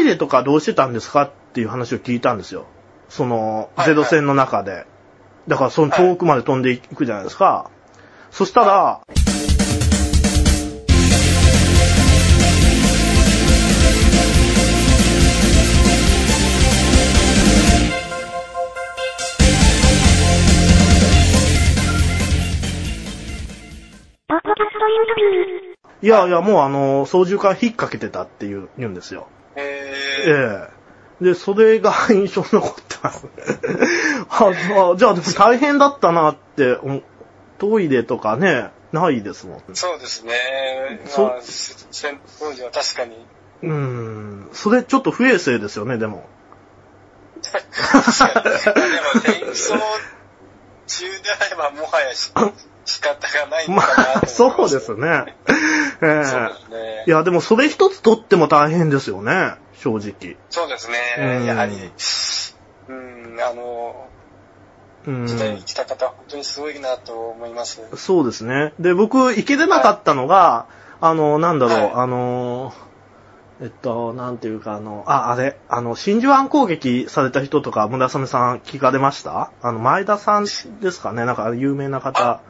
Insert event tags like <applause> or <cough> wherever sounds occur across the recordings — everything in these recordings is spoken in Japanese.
トイレとかどうしてたんですかっていう話を聞いたんですよ。その、ゼロ戦の中で。だからその遠くまで飛んでいくじゃないですか。そしたら。いやいや、もうあの、操縦桿引っ掛けてたっていう、言うんですよ。えええで、それが <laughs> 印象に残ってます。ああじゃあ、でも大変だったなってトイレとかね、ないですもん。ー、そうですね。そまあ、戦当時は確かに。うーん。それちょっと不衛生ですよね、でも。<laughs> でも戦争中であればもはやし <laughs> 仕方がないのまかなます。そうですね。ええそうですねい。や、でもそれ一つ取っても大変ですよね、正直。そうですうんね。やはり、うん、あの、うん。時代に来た方、本当にすごいなと思います。そうですね。で、僕、行けてなかったのが、あの、なんだろう、はいあの、えっと、なんていうか、あの、あ、あれ、あの、真珠湾攻撃された人とか、村雨さん聞かれました？あの、前田さんですかね？なんか、有名な方。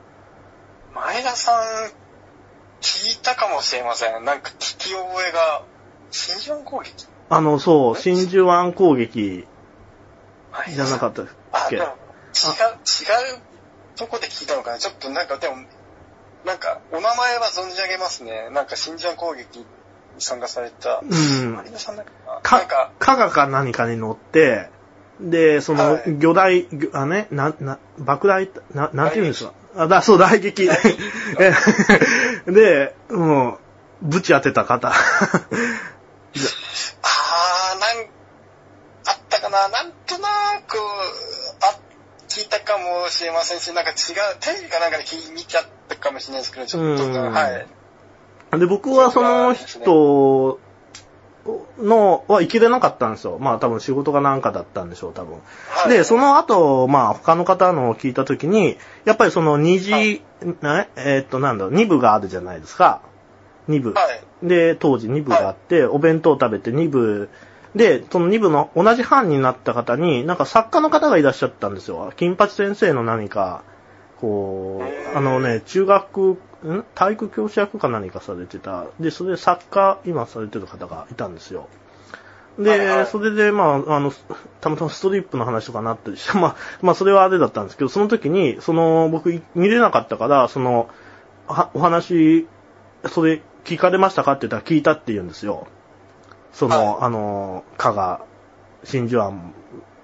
前田さん、聞いたかもしれません。なんか聞き覚えが、真珠湾攻撃？あの、そう、真珠湾攻撃前じゃなかったっあ、け違う、違うとこで聞いたのかな？ちょっとなんか、でも、なんか、お名前は存じ上げますね。なんか、真珠湾攻撃に参加された、うん有田さんだっけな？かか、、加賀か何かに乗って、で、そのは、い魚雷、魚あ、ね、な、な、爆雷、な、なんて言うんですか？あ、だ、そう、雷撃。<laughs> えで、もう、ぶち当てた方。あー、なん、あったかな。なんとなく、あ、聞いたかもしれませんし、なんか違う、テレビかなんかで聞い見ちゃったかもしれないですけど、ちょっと、うんはい。で、僕はその人の、は行けてなかったんですよ。まあ多分仕事がなんかだったんでしょう、多分。はい、で、その後、まあ他の方のを聞いたときに、やっぱりその二次、ね、えーっとなんだろう、二部があるじゃないですか。二部。はい。で、当時2部があって、お弁当を食べて2部、で、その2部の同じ班になった方に、なんか作家の方がいらっしゃったんですよ。金八先生の何か、こう、あのね、中学、ん？体育教師役か何かされてた。で、それで作家、今されてる方がいたんですよ。で、はいはいそれで、まあ、あの、たまたまストリップの話とかなったりして、まあ、まあ、それはあれだったんですけど、その時に、その、僕、見れなかったから、その、はお話、それ、聞かれましたかって言ったら聞いたって言うんですよ。その、はいあの、加賀、真珠湾、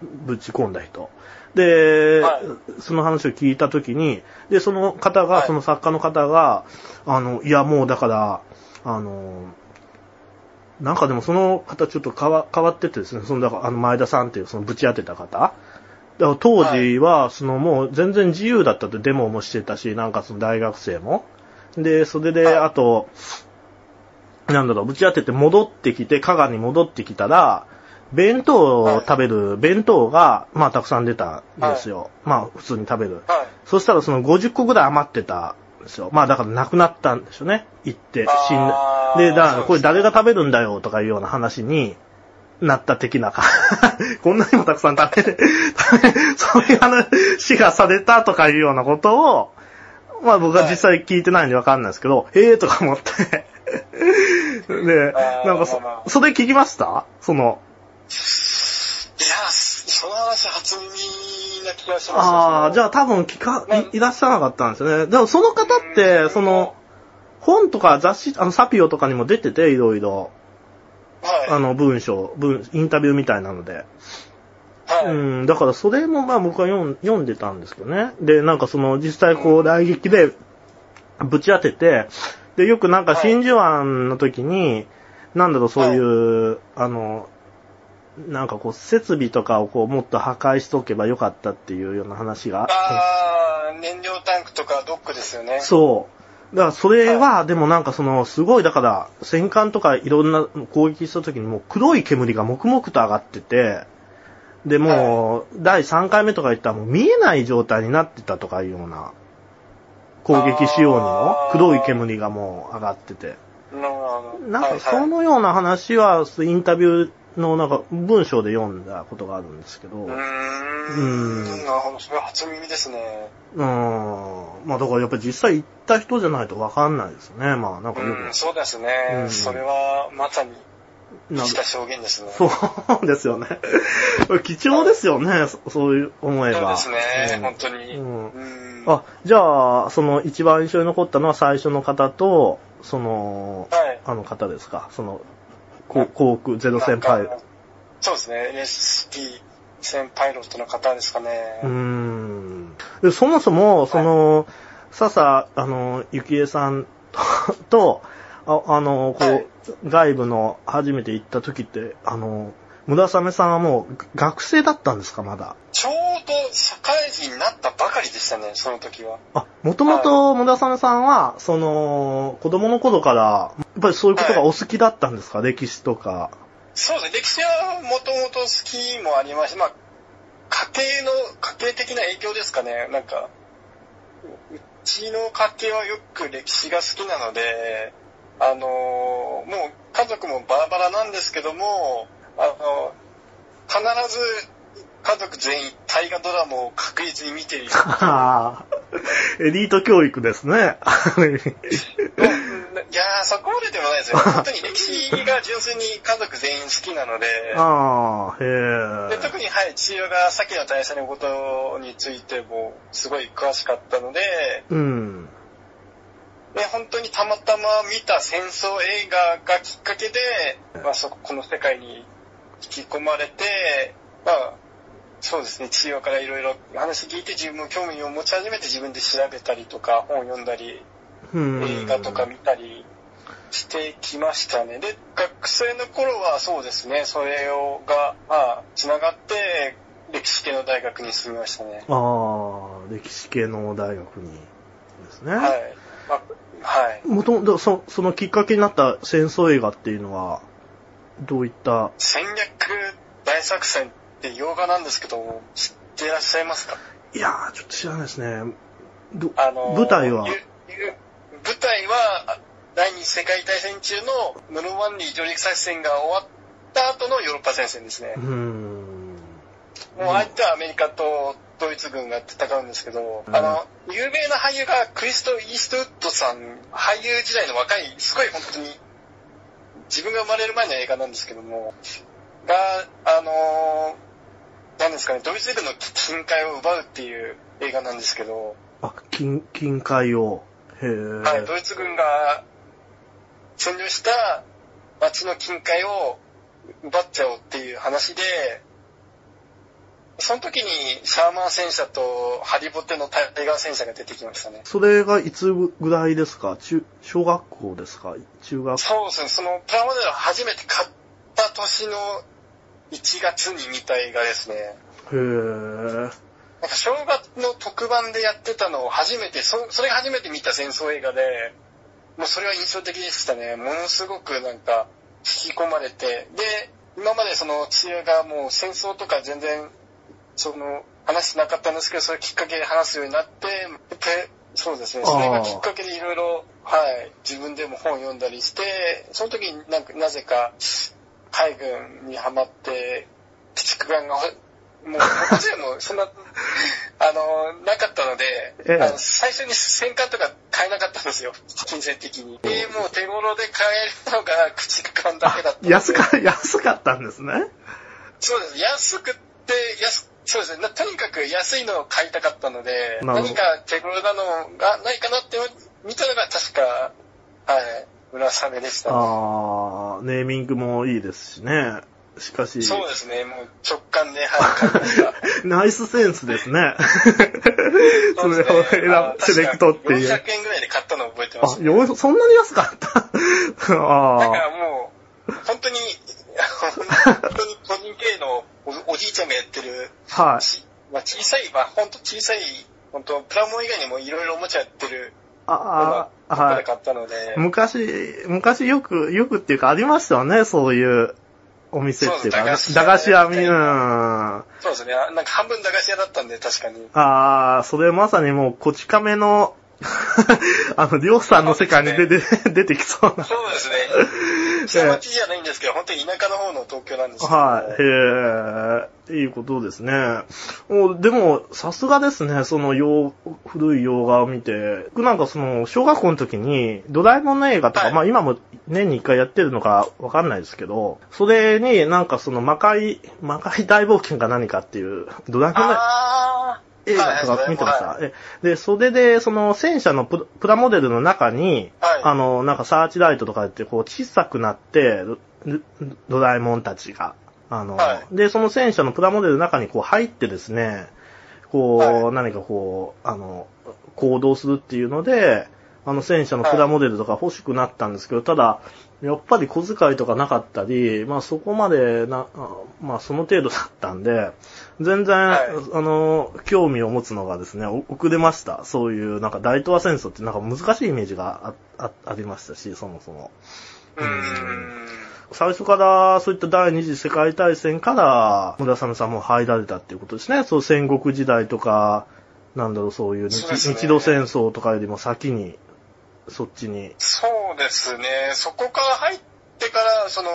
ぶち込んだ人。で、はいその話を聞いたときに、で、その方が、はいその作家の方が、あの、いや、もうだから、あの、なんかでもその方ちょっと変わ変わっててですね、その、だから、あの、前田さんっていう、その、ぶち当てた方。だから当時は、その、もう全然自由だったってデモもしてたし、なんかその大学生も。で、それで、はいあと、なんだろう、ぶち当てて戻ってきて、加賀に戻ってきたら、弁当を食べる、弁当が、まあたくさん出たんですよ。まあ普通に食べる。はい。そしたらその50個ぐらい余ってたんですよ。まあだからなくなったんでしょうね。行って、死んで。で、だからこれ誰が食べるんだよとかいうような話になった的なか。<laughs> こんなにもたくさん食べて、食 <laughs> べそういう話がされたとかいうようなことを、まあ僕は実際聞いてないんでわかんないですけど、ええーとか思って。<laughs> で、なんかそそれ聞きました？その、いや、その話初耳な気がしますああ、じゃあ多分聞か、いいらっしゃらなかったんですよね。でもその方って、その、本とか雑誌、あの、サピオとかにも出てて、いろいろ、はい。あの、文章、文、インタビューみたいなので。はい。うん、だからそれもまあ僕は読んでたんですけどね。で、なんかその、実際こう、雷撃で、ぶち当てて、で、よくなんか真珠湾の時に、なんだろう、そういう、あの、なんかこう、設備とかをこう、もっと破壊しとけばよかったっていうような話が。ああ、燃料タンクとかドックですよね。そう。だからそれは、でもなんかその、すごい、だから、戦艦とかいろんな攻撃した時にもう黒い煙が黙々と上がってて、で、もう、第3回目とか言ったらもう見えない状態になってたとかいうような、攻撃仕様にも黒い煙がもう上がってて。なんかそのような話は、インタビューのなんか文章で読んだことがあるんですけど、うーん。うんなるほど。それは初耳ですね。うん。まあだからやっぱり実際行った人じゃないとわかんないですね。まあなんかようん、く。そうですね。うんそれは、まさに、なんした証言ですね。そうですよね。<laughs> 貴重ですよね、そそういう思えば。そうですね、うん本当に。うんうんあ、じゃあ、その一番印象に残ったのは最初の方と、その、はい。あの方ですか、その、航空ゼロ戦パイなんかそうですね、LSP 戦パイロットの方ですかね。うーん。でそもそも、その、笹、あの、ゆきえさんと、<laughs> ああの、こう、はい外部の初めて行った時って、あの、村雨さんはもう学生だったんですか、まだ？ちょうど社会人になったばかりでしたね、その時は。あ、もともと村雨さんは、その、子供の頃から、やっぱりそういうことがお好きだったんですか、歴史とか。そうですね、歴史はもともと好きもありまして、まあ、家系の、家系的な影響ですかね、なんか、うちの家系はよく歴史が好きなので、あのーもう家族もバラバラなんですけども、あの必ず家族全員大河ドラマを確実に見ている。<laughs> エリート教育ですね。<laughs> いやー、そこまででもないですよ。<laughs> 本当に歴史が純粋に家族全員好きなので、ああ、へでえ。特にはい、父親が先の大戦のことについてもすごい詳しかったので、うん。で本当にたまたま見た戦争映画がきっかけで、まあ、そここの世界に引き込まれて、まあ、そうですね、父親からいろいろ話聞いて自分も興味を持ち始めて自分で調べたりとか本を読んだりうん映画とか見たりしてきましたね。で、学生の頃はそうですね、それをが、まあ、繋がって、歴史系の大学に進みましたね。ああ、歴史系の大学にですね。はい。まあ、はい。もともと、そそのきっかけになった戦争映画っていうのは、どういった、戦略大作戦って洋画なんですけど、知ってらっしゃいますか？いやー、ちょっと知らないですね。どあの、舞台は？舞台は、第二次世界大戦中のノルマンディー上陸作戦が終わった後のヨーロッパ戦線ですねうー。ん。もう相手はアメリカとドイツ軍が戦うんですけど、うんあの、有名な俳優がクリスト・イーストウッドさん、俳優時代の若い、すごい本当に、自分が生まれる前の映画なんですけども、が、あのーなんですかね、ドイツ軍の近海を奪うっていう映画なんですけど、あ、近、近海を。へえ。はい、ドイツ軍が占領した町の近海を奪っちゃおうっていう話で、その時にシャーマン戦車とハリボテのタイガー戦車が出てきましたね。それがいつぐらいですか？中、小学校ですか？中学そうですね、そのプラモデルを初めて買った年の1月に見た映画ですね。へえ。なんか正月の特番でやってたのを初めて、そそれが初めて見た戦争映画で、もうそれは印象的でしたね。ものすごくなんか引き込まれて、で、今までその父親がもう戦争とか全然、その話してなかったんですけど、それきっかけで話すようになって、でそうですね、それがきっかけでいろいろ、はい、自分でも本を読んだりして、その時になんかなぜか海軍にハマって、駆逐艦がもう、もちろんもう、そんな、あの、なかったので、ええあの最初に戦艦とか買えなかったんですよ、金銭的に。で、もう手頃で買えるのが駆逐艦だけだった。安か、安かったんですね。そうです。安くって、安、そうですね。なとにかく安いのを買いたかったので、何か手頃なのがないかなって見たのが確か、はい、村雨でしたね。ああ、ネーミングもいいですしね。しかし、そうですね。もう直感で、はい。<laughs> ナイスセンスですね。<laughs> それを選ぶ、セレクトっていう。400円ぐらいで買ったのを覚えてまあす、、よそんなに安かった？だからあもう、本当に、本当に個人経営のおおじいちゃんがやってる、あ、はい。ちまあ、小さい、まあ本当小さい、本当プラモ以外にもいろいろおもちゃやってる、ああ、はい。買ったので、昔、昔よく、よくっていうかありましたよね、そういうお店っていうか、そうです駄菓子屋、駄菓子屋うん。そうですね。あなんか半分駄菓子屋だったんで、確かに。ああ、それまさにもう、こち亀の、<laughs> あの、りょうさんの世界に出て、出てきそうな。そうですね。下町じゃないんですけど、本当に田舎の方の東京なんですけど。はい。へえ、いいことですね。もうでも、さすがですね、その洋、古い洋画を見て。僕なんかその、小学校の時に、ドラえもんの映画とか、はいまあ今も年に一回やってるのかわかんないですけど、それになんかその魔界、魔界大冒険か何かっていう、ドラえもんのあー。映画とか見てました、はい。えで、それで、その戦車のププラモデルの中に、はい。あの、なんかサーチライトとかやって、こう小さくなって、ドドラえもんたちが。あの、はで、その戦車のプラモデルの中にこう入ってですね、こう、はい。何かこう、あの、行動するっていうので、あの戦車のプラモデルとか欲しくなったんですけど、ただ、やっぱり小遣いとかなかったり、まあそこまでな、あまあその程度だったんで、全然、はいあの、興味を持つのがですね、お遅れました。そういう、なんか大東亜戦争ってなんか難しいイメージがああありましたし、そもそも。うーん。最初から、そういった第二次世界大戦から、村雨さんも入られたっていうことですね。そう、戦国時代とか、なんだろう、そういう日そうですね日露戦争とかよりも先に、そっちに。そうですね。そこから入ってから、その、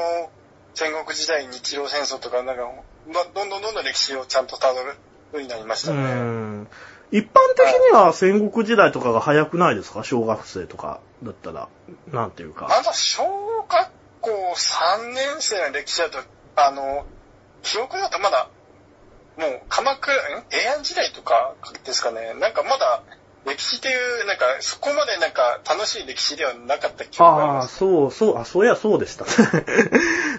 戦国時代、日露戦争とか、なんか、まどんどんどんどん歴史をちゃんと辿るようになりましうたね。ん。一般的には戦国時代とかが早くないですか？小学生とかだったら。なんていうか。まだ小学校3年生の歴史だと、あの、記憶だとまだ、もう鎌倉、ん？平安時代とかですかね。なんかまだ、歴史っていう、なんか、そこまでなんか楽しい歴史ではなかった記憶がありああ、ます。そう、そう、あ、そういや、そうでした。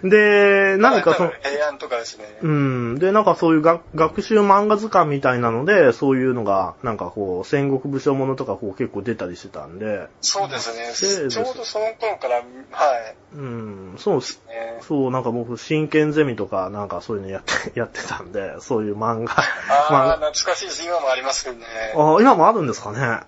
で、なんかそのはい、平安とかですね。うん。で、なんかそういう学学習漫画図鑑みたいなので、そういうのが、なんかこう、戦国武将ものとかこう結構出たりしてたんで、そうですでね。ちょうどその頃から、はい。うん、そうです。ねそう、なんか僕、真剣ゼミとか、なんかそういうのやって、<laughs> やってたんで、そういう漫画。ああ、懐かしいです。今もありますけどね。あ今もあるんですかね